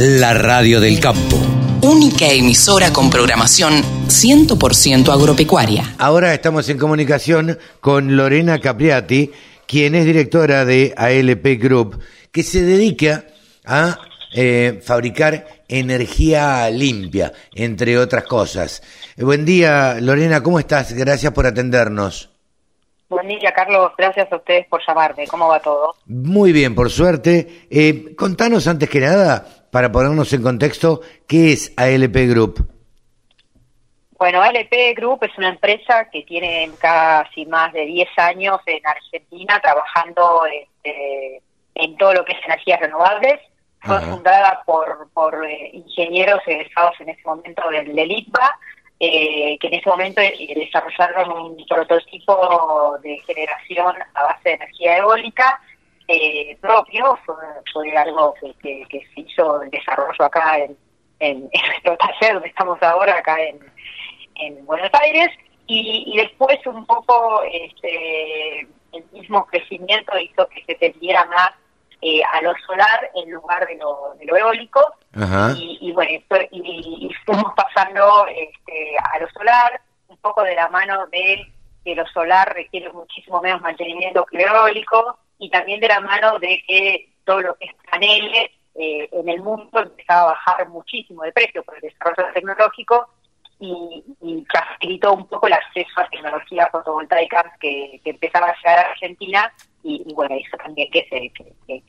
La radio del campo. Única emisora con programación 100% agropecuaria. Ahora estamos en comunicación con Lorena Capriati, quien es directora de ALP Group, que se dedica a eh, fabricar energía limpia, entre otras cosas. Buen día, Lorena, ¿cómo estás? Gracias por atendernos. Buen día, Carlos. Gracias a ustedes por llamarme. ¿Cómo va todo? Muy bien, por suerte. Eh, contanos antes que nada, para ponernos en contexto, ¿qué es ALP Group? Bueno, ALP Group es una empresa que tiene casi más de 10 años en Argentina trabajando este, en todo lo que es energías renovables. Fue fundada por, por eh, ingenieros egresados en ese momento del, del ITBA eh, que en ese momento desarrollaron un prototipo de generación a base de energía eólica eh, propio, fue, algo que, se hizo el desarrollo acá en, en, nuestro taller donde estamos ahora, acá en, en Buenos Aires, y, después un poco este, el mismo crecimiento hizo que se tendiera más eh, a lo solar en lugar de lo, de lo eólico. Y, bueno, y, fuimos pasando este, a lo solar, un poco de la mano de que lo solar requiere muchísimo menos mantenimiento que lo eólico, y también de la mano de que todo lo que es paneles eh, en el mundo empezaba a bajar muchísimo de precio por el desarrollo tecnológico y, facilitó un poco el acceso a tecnologías fotovoltaicas que, que empezaba a llegar a Argentina y, bueno, eso también que se, que,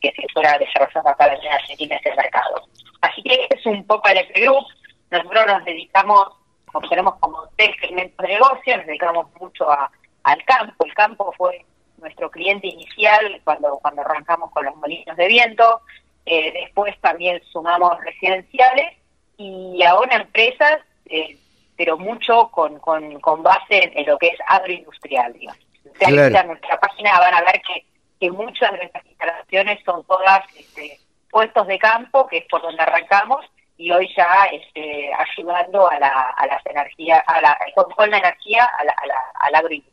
que, se fuera desarrollando acá en Argentina ese mercado. Así que este es un poco el Group. Nosotros nos dedicamos, como tenemos como tres segmentos de negocio, nos dedicamos mucho a, al campo. El campo fue nuestro cliente inicial cuando, cuando arrancamos con los molinos de viento. Eh, después también sumamos residenciales y ahora empresas, eh, pero mucho con, con, con base en, lo que es agroindustrial, digamos claro. nuestra página van a ver que, que muchas de nuestras instalaciones son todas este, puestos de campo, que es por donde arrancamos, y hoy ya este, ayudando a, la, a las energías, a la, con, la energía a la, a la, agroindustria.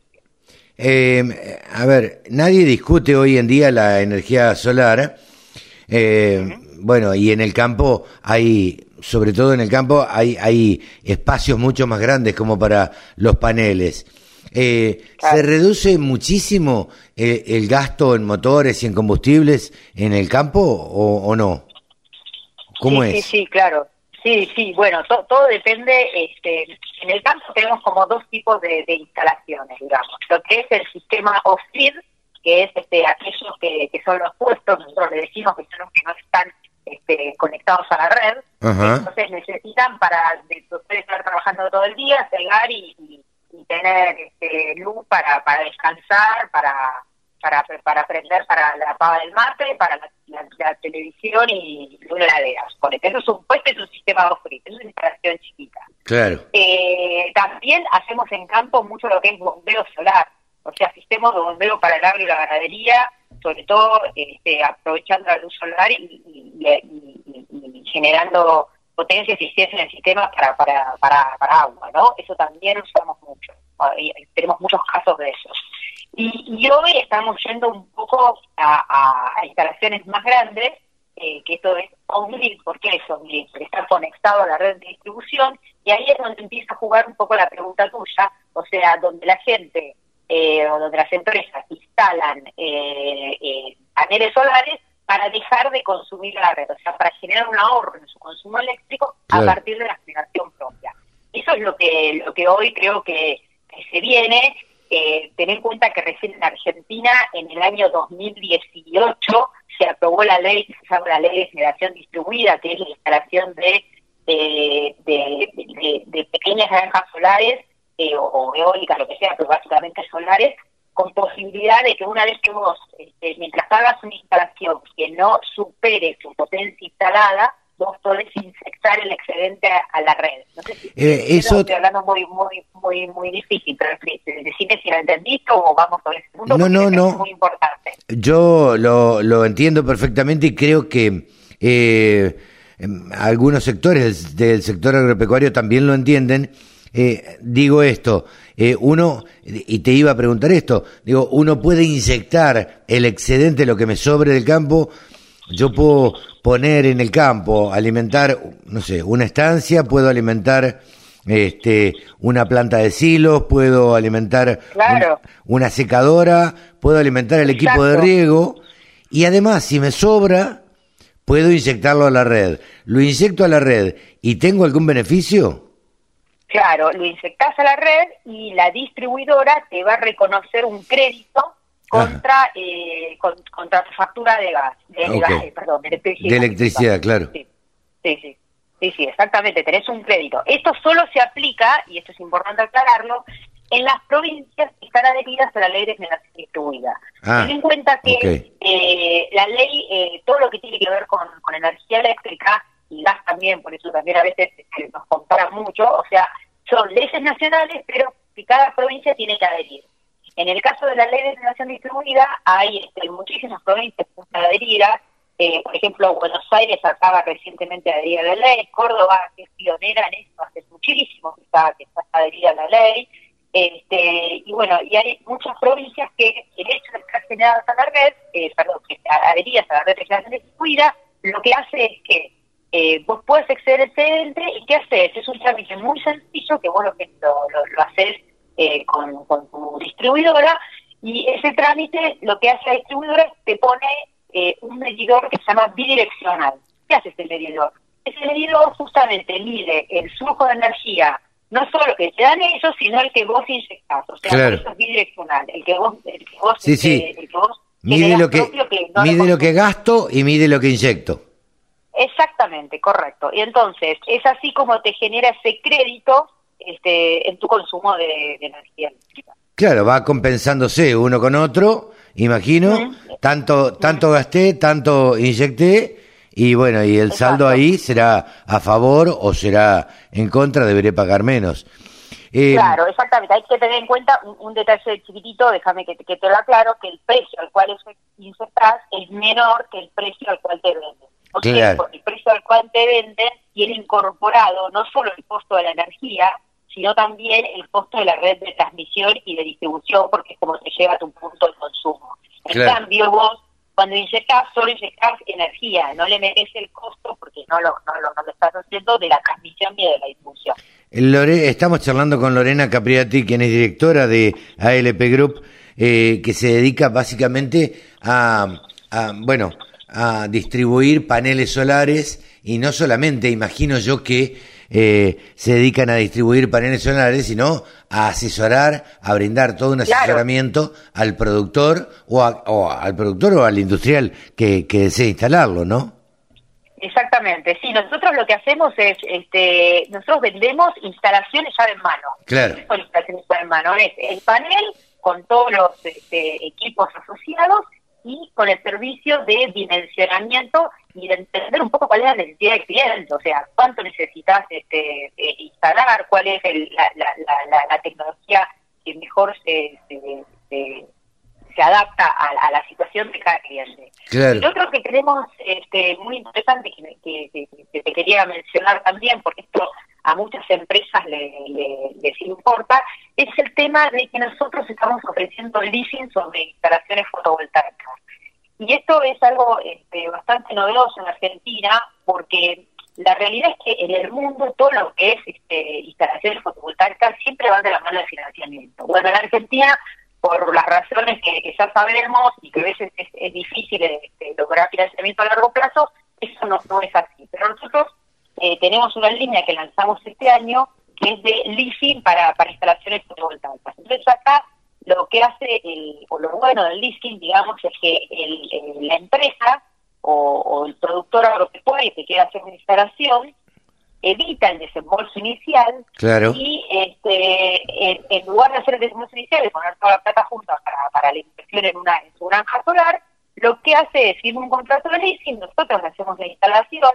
Eh, a ver, nadie discute hoy en día la energía solar. Eh, bueno, y en el campo hay, sobre todo en el campo, hay, hay espacios mucho más grandes como para los paneles. Eh, ¿Se reduce muchísimo eh, el gasto en motores y en combustibles en el campo o, no? ¿Cómo sí, es? Sí, sí, claro. Sí, sí, bueno, todo depende. Este, en el campo tenemos como dos tipos de, instalaciones, digamos. Lo que es el sistema off-grid, que es este, aquellos que, que, son los puestos, nosotros le decimos que son los que no están este, conectados a la red. Entonces necesitan para poder estar trabajando todo el día, cegar y y tener este, luz para, para descansar, para, para, para aprender para la pava del mate, para la, televisión y una heladera. Eso es un, pues, es un sistema off es una instalación chiquita. Claro. Eh, también hacemos en campo mucho lo que es bombeo solar, o sea, sistemas de bombeo para el agro y la ganadería, sobre todo este, aprovechando la luz solar y, y generando potencia y eficiencia en el sistema para, para, para, para agua, ¿no? Eso también usamos mucho, tenemos muchos casos de eso. Y, hoy estamos yendo un poco a, instalaciones más grandes, eh, que esto es on-grid, ¿por qué es on-grid? Porque está conectado a la red de distribución, y ahí es donde empieza a jugar un poco la pregunta tuya, o sea, donde la gente eh, o donde las empresas instalan eh, eh paneles solares para dejar de consumir la red, o sea, para generar un ahorro en su consumo eléctrico a partir de la generación propia. Eso es lo que, lo que hoy creo que, se viene. Eh, tener en cuenta que recién en Argentina, en el año 2018, se aprobó la ley se llama la ley de generación distribuida, que es la instalación de, pequeñas granjas solares eh, o, eólicas, lo que sea, pero básicamente solares, con posibilidad de que una vez que vos, este, mientras hagas una instalación que no supere su potencia instalada, vos podés inyectar el a, la red. No sé si eh, eso... estoy hablando muy, muy, muy, muy difícil, pero decime si lo entendiste o vamos a ver punto. No, no, no. Es muy importante. Yo lo, lo entiendo perfectamente y creo que eh, em, algunos sectores del sector agropecuario también lo entienden eh, digo esto, eh, uno, y te iba a preguntar esto, digo, uno puede inyectar el excedente, lo que me sobre del campo, yo puedo poner en el campo, alimentar, no sé, una estancia, puedo alimentar este, una planta de silos, puedo alimentar una secadora, puedo alimentar el equipo de riego y además si me sobra, puedo inyectarlo a la red. ¿Lo inyecto a la red y tengo algún beneficio? Claro, lo inyectas a la red y la distribuidora te va a reconocer un crédito contra eh, contra tu factura de gas, de, gas, perdón, de electricidad. De electricidad, claro. Sí, sí, sí, sí, exactamente, tenés un crédito. Esto solo se aplica, y esto es importante aclararlo, en las provincias que están adheridas a la ley de generación distribuida. Ah, Ten en cuenta que eh, la ley, eh, todo lo que tiene que ver con, con energía eléctrica y gas también, por eso también a veces este, nos comparan mucho, o sea, son leyes nacionales, pero que cada provincia tiene que adherir. En el caso de la ley de generación distribuida, hay este, muchísimas provincias que adheridas, eh, por ejemplo, Buenos Aires acaba recientemente de adherir a la ley, Córdoba, que es pionera en esto, hace muchísimo que está, que está adherida a la ley, este, y bueno, y hay muchas provincias que el hecho de estar generadas a la red, eh, perdón, que adheridas a la red de generación distribuida, lo que hace es que eh, vos puedes exceder el excedente y ¿qué haces? Es un trámite muy sencillo que vos lo, lo, lo, haces eh, con, con, tu distribuidora y ese trámite lo que hace la distribuidora te pone eh, un medidor que se llama bidireccional. ¿Qué hace ese medidor? Ese medidor justamente mide el flujo de energía no solo que te dan ellos, sino el que vos inyectás. O sea, eso es bidireccional. El que vos, el que vos, sí, sí. Este, el que vos mide lo que, mide lo que gasto y mide lo que inyecto. Exactamente, correcto. Y entonces es así como te genera ese crédito este, en tu consumo de, energía eléctrica. Claro, va compensándose uno con otro, imagino. Tanto, tanto gasté, tanto inyecté y bueno, y el saldo ahí será a favor o será en contra, deberé pagar menos. Eh, claro, exactamente. Hay que tener en cuenta un, detalle chiquitito, déjame que, te lo aclaro, que el precio al cual insertás es menor que el precio al cual te venden. O sea, el precio al cual te venden tiene incorporado no solo el costo de la energía, sino también el costo de la red de transmisión y de distribución, porque es como te lleva a tu punto de consumo. En cambio, vos cuando inyectas, solo inyectas energía, no le metes el costo porque no lo, no, lo, no lo estás haciendo de la transmisión y de la distribución. Lore, estamos charlando con Lorena Capriati, quien es directora de ALP Group, eh, que se dedica básicamente a, a, bueno, a distribuir paneles solares y no solamente, imagino yo que eh, se dedican a distribuir paneles solares, sino a asesorar, a brindar todo un asesoramiento al productor o, al productor o al industrial que, desee instalarlo, ¿no? Exactamente, sí, nosotros lo que hacemos es, este, nosotros vendemos instalaciones ya en mano. Claro. instalaciones ya en mano, es el panel con todos los este, equipos asociados y con el servicio de dimensionamiento y de entender un poco cuál es la necesidad del cliente, o sea, cuánto necesitas este, eh, instalar, cuál es la, la, la, tecnología que mejor se, se, se, adapta a, la situación de cada cliente. Claro. Y otro que tenemos este, muy interesante que, que, te quería mencionar también, porque esto a muchas empresas le, les importa, es el tema de que nosotros estamos ofreciendo leasing sobre instalaciones fotovoltaicas. Y esto es algo este, bastante novedoso en Argentina porque la realidad es que en el mundo todo lo que es este, instalaciones fotovoltaicas siempre van de la mano del financiamiento. Bueno, en Argentina, por las razones que, ya sabemos y que a veces es, difícil este, lograr financiamiento a largo plazo, eso no, no es así. Pero nosotros eh, tenemos una línea que lanzamos este año que es de leasing para, para instalaciones fotovoltaicas. Entonces acá lo que hace, el, o lo bueno del leasing, digamos, es que el, la empresa o, el productor agropecuario que quiera hacer una instalación evita el desembolso inicial y este en, lugar de hacer el desembolso inicial y poner toda la plata junta para, para la inversión en una en su granja solar, lo que hace es firmar un contrato de leasing, nosotros hacemos la instalación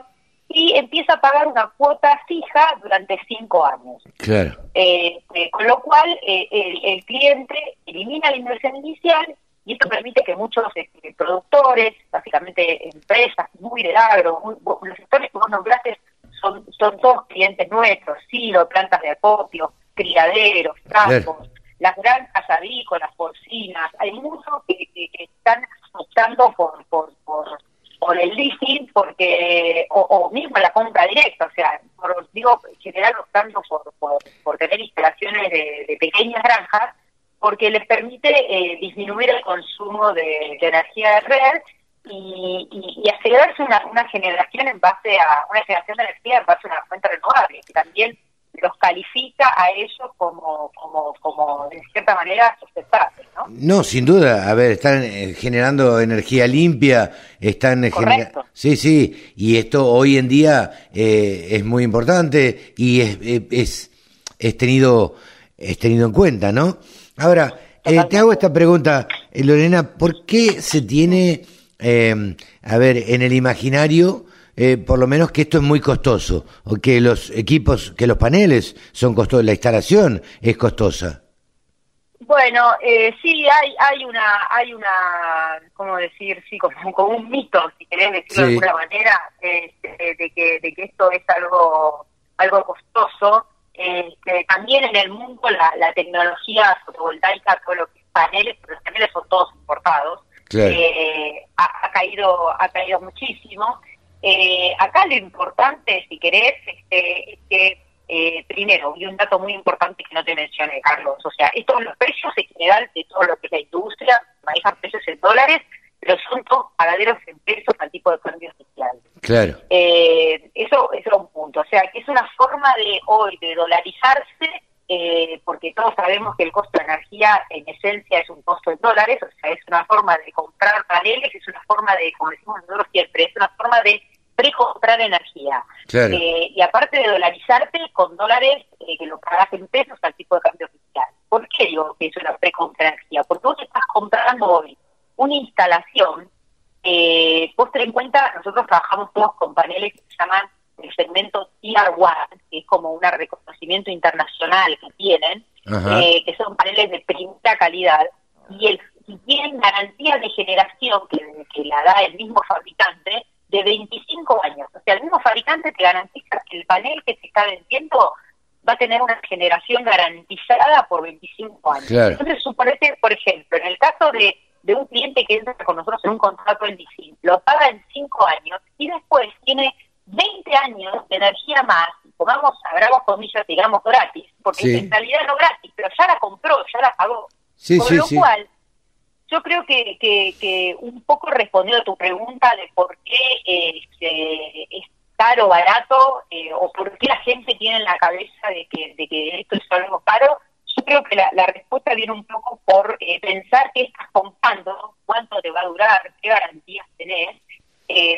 y empieza a pagar una cuota fija durante cinco años. Claro. Eh, eh, con lo cual, eh, el, cliente elimina la inversión inicial y esto permite que muchos este, productores, básicamente empresas muy del agro, los sectores que vos nombraste son, son todos clientes nuestros, silo, plantas de acopio, criaderos, campos, las granjas avícolas, porcinas, hay muchos que, que, están optando por, por, por por el leasing, porque o, mismo la compra directa, o sea, por, digo, en general optando por, por, tener instalaciones de, pequeñas granjas, porque les permite eh, disminuir el consumo de, energía de red y, y, acelerarse una, una generación en base a una generación de energía en base a una fuente renovable, que también los califica a ellos como, como, como de cierta manera sustentables, ¿no? No, sin duda. A ver, están eh, generando energía limpia, están generando... Sí, sí, y esto hoy en día eh, es muy importante y es, es, es, tenido, es tenido en cuenta, ¿no? Ahora, eh, te hago esta pregunta, Lorena, ¿por qué se tiene, a ver, en el imaginario eh, por lo menos que esto es muy costoso, o que los equipos, que los paneles son costosos, la instalación es costosa. Bueno, eh, sí, hay hay una, hay una, ¿cómo decir? Sí, como, como un mito, si querés decirlo de alguna manera, este, de, que, de que esto es algo, algo costoso. Este, también en el mundo la, tecnología fotovoltaica, todo lo que es paneles, pero los paneles son todos importados, eh, ha, caído, ha caído muchísimo. Eh, acá lo importante, si querés, este, es que, eh, primero, y un dato muy importante que no te mencioné, Carlos, o sea, estos los precios en general de todo lo que es la industria, manejan precios en dólares, pero son todos pagaderos en pesos al tipo de cambio social. Claro. Eh, eso, eso es un punto, o sea, que es una forma de hoy de dolarizarse eh, porque todos sabemos que el costo de energía en esencia es un costo en dólares, o sea, es una forma de comprar paneles, es una forma de, como decimos nosotros siempre, es una forma de precomprar energía. Eh, y aparte de dolarizarte con dólares eh, que lo pagas en pesos al tipo de cambio oficial. ¿Por qué digo que es una precompra energía? Porque vos estás comprando hoy una instalación, eh, vos ten en cuenta, nosotros trabajamos todos con paneles que se llaman el segmento Tier 1, que es como un reconocimiento internacional que tienen, eh, que son paneles de primera calidad, y, el, y tienen garantía de generación que, que la da el mismo fabricante, de 25 años. O sea, el mismo fabricante te garantiza que el panel que se está vendiendo va a tener una generación garantizada por 25 años. Entonces, suponete, por ejemplo, en el caso de, de un cliente que entra con nosotros en un contrato en DC, lo paga en 5 años y después tiene 20 años de energía más, pongamos, abramos comillas, digamos, gratis, porque en realidad no gratis, pero ya la compró, ya la pagó. Sí, Con lo cual, yo creo que, que, un poco respondiendo a tu pregunta de por qué eh, es caro, barato, eh, o por qué la gente tiene en la cabeza de que, de que esto es algo caro, yo creo que la, respuesta viene un poco por eh, pensar qué estás comprando, cuánto te va a durar, qué garantías tenés,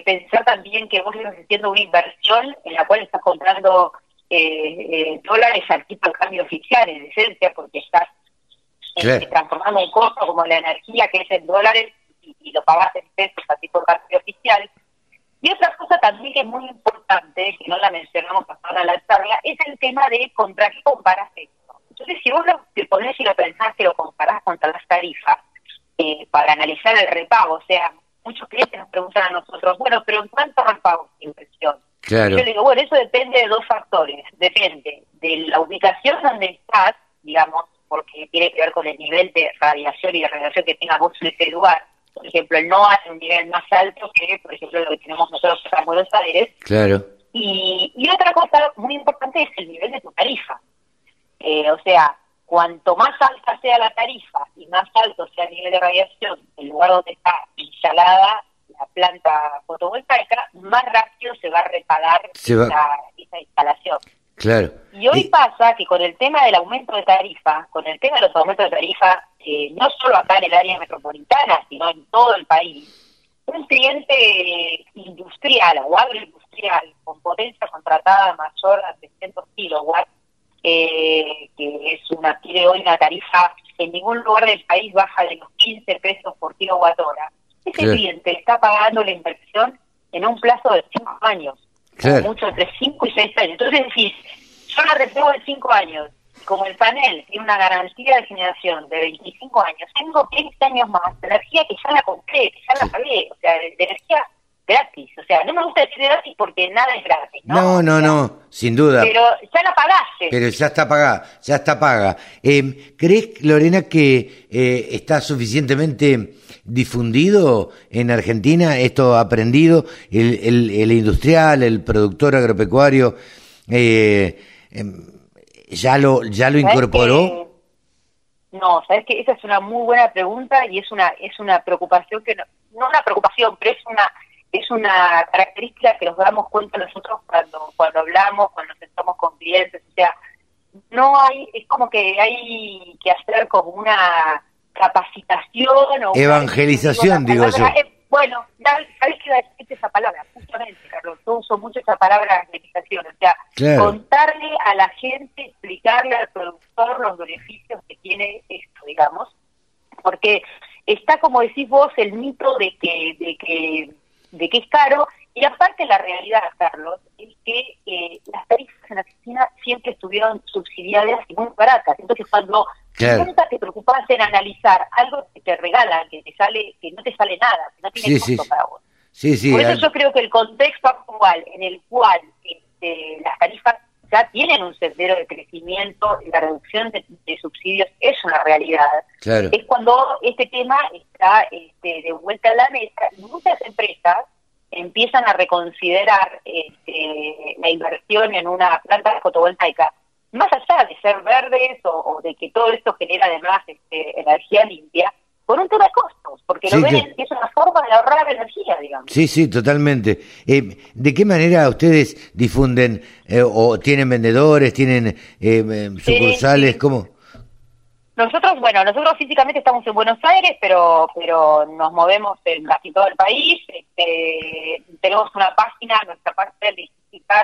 pensar también que vos estás haciendo una inversión en la cual estás comprando dólares al tipo de cambio oficial, en esencia, porque estás claro. transformando un costo como la energía que es en dólares y, lo pagas en pesos a tipo de cambio oficial. Y otra cosa también que es muy importante, que no la mencionamos hasta ahora en la charla, es el tema de contra qué comparas esto. Entonces, si vos lo, te ponés y lo pensás que lo comparás contra las tarifas, eh, para analizar el repago, o sea, muchos clientes nos preguntan a nosotros, bueno, pero ¿en cuánto repago es inversión? Claro. Yo digo, bueno, eso depende de dos factores. Depende de la ubicación donde estás, digamos, porque tiene que ver con el nivel de radiación y de radiación que tenga vos en ese lugar. Por ejemplo, el NOAA es un nivel más alto que, por ejemplo, lo que tenemos nosotros en Buenos Aires. Claro. Y, y otra cosa muy importante es el nivel de tu tarifa. Eh, o sea, cuanto más alta sea la tarifa y más alto sea el nivel de radiación el lugar donde está instalada la planta fotovoltaica, más rápido se va a repagar esa instalación. Claro. Y hoy pasa que con el tema del aumento de tarifa, con el tema de los aumentos de tarifa, eh, no solo acá en el área metropolitana, sino en todo el país, un cliente industrial o agroindustrial con potencia contratada mayor a 300 kilowatts, eh, que es una tiene hoy una tarifa en ningún lugar del país baja de los 15 pesos por kilowatt hora, ese cliente está pagando la inversión en un plazo de 5 años. Mucho entre 5 y 6 años. Entonces decís, yo la repego en 5 años, como el panel tiene una garantía de generación de 25 años, tengo 15 años más de energía que ya la compré, que ya la pagué, o sea, de, energía gratis. O sea, no me gusta decir gratis porque nada es gratis. No, no, no, sin duda. Pero ya la pagaste. Pero ya está pagada, ya está paga. Eh, ¿Crees, Lorena, que eh, está suficientemente difundido en Argentina esto aprendido? El, el, el industrial, el productor agropecuario, eh, em, ¿ya lo, ya lo incorporó? No, sabes que esa es una muy buena pregunta y es una es una preocupación que no, no una preocupación, pero es una es una característica que nos damos cuenta nosotros cuando cuando hablamos, cuando nos sentamos con clientes, o sea, no hay es como que hay que hacer como una capacitación o evangelización, digo yo. Eh, bueno, ¿sabes qué va a decir esa palabra? Justamente, Carlos, yo uso mucho esa palabra evangelización, o sea, contarle a la gente, explicarle al productor los beneficios que tiene esto, digamos, porque está, como decís vos, el mito de que, de que, de que es caro, y aparte la realidad, Carlos, es que eh, las tarifas en Argentina siempre estuvieron subsidiadas y muy baratas. Entonces, cuando nunca te preocupas en analizar algo que te regalan, que te sale, que no te sale nada, que no tiene costo para vos. Por eso yo creo que el contexto actual en el cual este, las tarifas ya tienen un sendero de crecimiento y la reducción de, subsidios es una realidad. Es cuando este tema está este, de vuelta a la mesa y muchas empresas empiezan a reconsiderar este, la inversión en una planta fotovoltaica, más allá de ser verdes o, de que todo esto genera además este, energía limpia, por un tema de costos, porque lo ven que es una forma de ahorrar energía, digamos. Sí, sí, totalmente. Eh, ¿De qué manera ustedes difunden eh, o tienen vendedores, tienen eh, sucursales? ¿Cómo? Nosotros, bueno, nosotros físicamente estamos en Buenos Aires, pero pero nos movemos en casi todo el país. Este, tenemos una página, nuestra parte de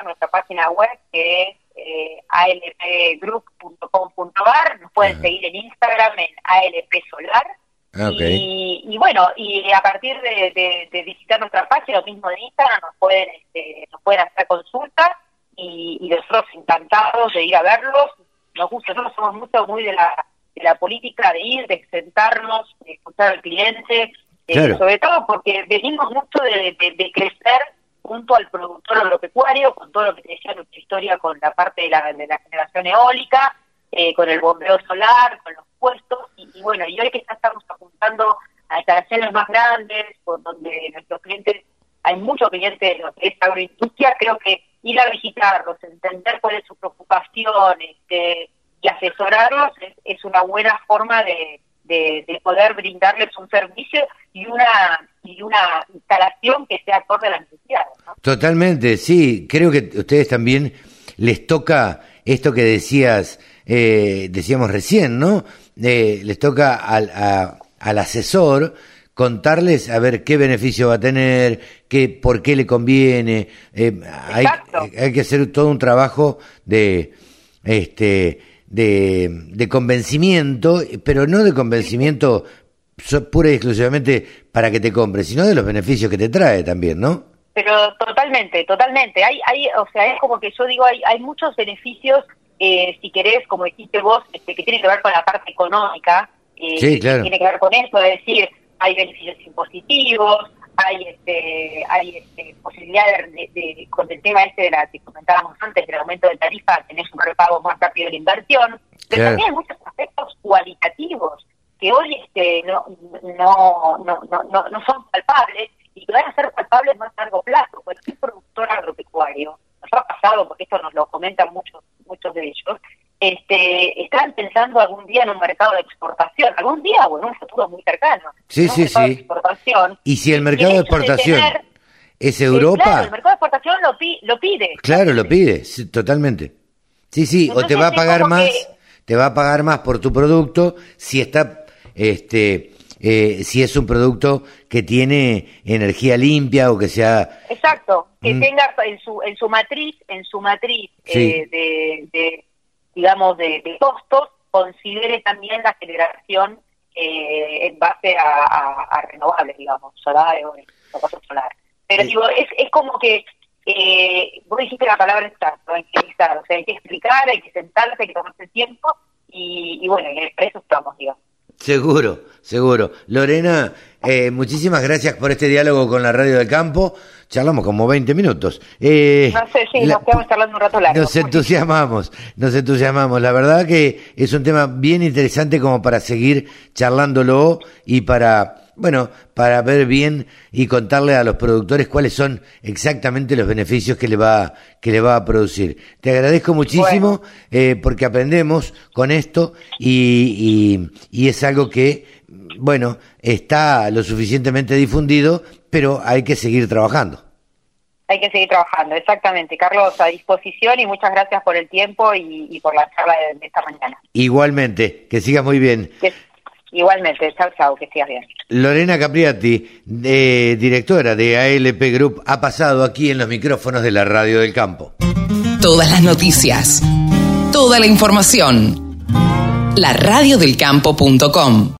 nuestra página web que es eh, alpgroup.com.ar. Nos pueden seguir en Instagram en alpsolar Ah, y, bueno, y a partir de, visitar nuestra página, lo mismo de Instagram, nos pueden, este, nos pueden hacer consultas y, nosotros encantados de ir a verlos. Nos gusta, nosotros somos mucho muy de la, de la política de ir, de sentarnos, de escuchar al cliente, eh, sobre todo porque venimos mucho de, crecer junto al productor agropecuario, con todo lo que te decía nuestra historia con la parte de la, de la generación eólica, eh, con el bombeo solar, con los puestos, y, bueno, y hoy que ya estamos apuntando a instalaciones más grandes, por donde nuestros clientes, hay muchos clientes de lo que es agroindustria, creo que ir a visitarlos, entender cuál es su preocupación este, y asesorarlos es, una buena forma de, de, poder brindarles un servicio y una y una instalación que sea acorde a las necesidades. Totalmente, sí. Creo que ustedes también les toca esto que decías eh, decíamos recién, ¿no? Eh, les toca al, al asesor contarles a ver qué beneficio va a tener, qué, por qué le conviene. Eh, hay, hay, que hacer todo un trabajo de, este, de, de convencimiento, pero no de convencimiento pura y exclusivamente para que te compre, sino de los beneficios que te trae también, ¿no? Pero totalmente, totalmente. Hay, hay, o sea, es como que yo digo, hay, hay muchos beneficios eh, si querés, como dijiste vos, este, que tiene que ver con la parte económica, eh, tiene que ver con eso, es decir, hay beneficios impositivos, hay este, hay este, posibilidad de, con el tema este de la que comentábamos antes del aumento de tarifa, tenés un repago más rápido de la inversión, pero también hay muchos aspectos cualitativos que hoy este, no, no, no, no, no son palpables y que van a ser palpables más a largo plazo. Cualquier productor agropecuario, nos ha pasado, porque esto nos lo comentan muchos muchos de ellos, este, están pensando algún día en un mercado de exportación, algún día o en un futuro muy cercano. Sí, sí, sí. exportación, y si el mercado de exportación es Europa... claro, el mercado de exportación lo, lo pide. Claro, lo pide, totalmente. Sí, sí, o te va a pagar más, te va a pagar más por tu producto si está, este, eh, si es un producto que tiene energía limpia o que sea... Exacto, que mm. tenga en su, en su matriz, en su matriz eh, de, digamos, de, costos, considere también la generación eh, en base a, renovables, digamos, solar o, solar. Pero digo, es, es como que eh, vos dijiste la palabra exacta, evangelizar, o sea, hay que explicar, hay que sentarse, hay que tomarse tiempo y, y bueno, en eso estamos, digamos. Seguro, seguro. Lorena, eh, muchísimas gracias por este diálogo con la Radio del Campo. Charlamos como 20 minutos. Eh, no sé, sí, nos quedamos charlando un rato largo. Nos entusiasmamos, nos entusiasmamos. La verdad que es un tema bien interesante como para seguir charlándolo y para bueno, para ver bien y contarle a los productores cuáles son exactamente los beneficios que le va, que le va a producir. Te agradezco muchísimo eh, porque aprendemos con esto y, y, es algo que, bueno, está lo suficientemente difundido, pero hay que seguir trabajando. Hay que seguir trabajando, exactamente. Carlos, a disposición y muchas gracias por el tiempo y, por la charla de, esta mañana. Igualmente, que sigas muy bien. Igualmente, chao, chao, que sigas bien. Lorena Capriati, directora de ALP Group, ha pasado aquí en los micrófonos de la Radio del Campo. Todas las noticias, toda la información. La radiodelcampo.com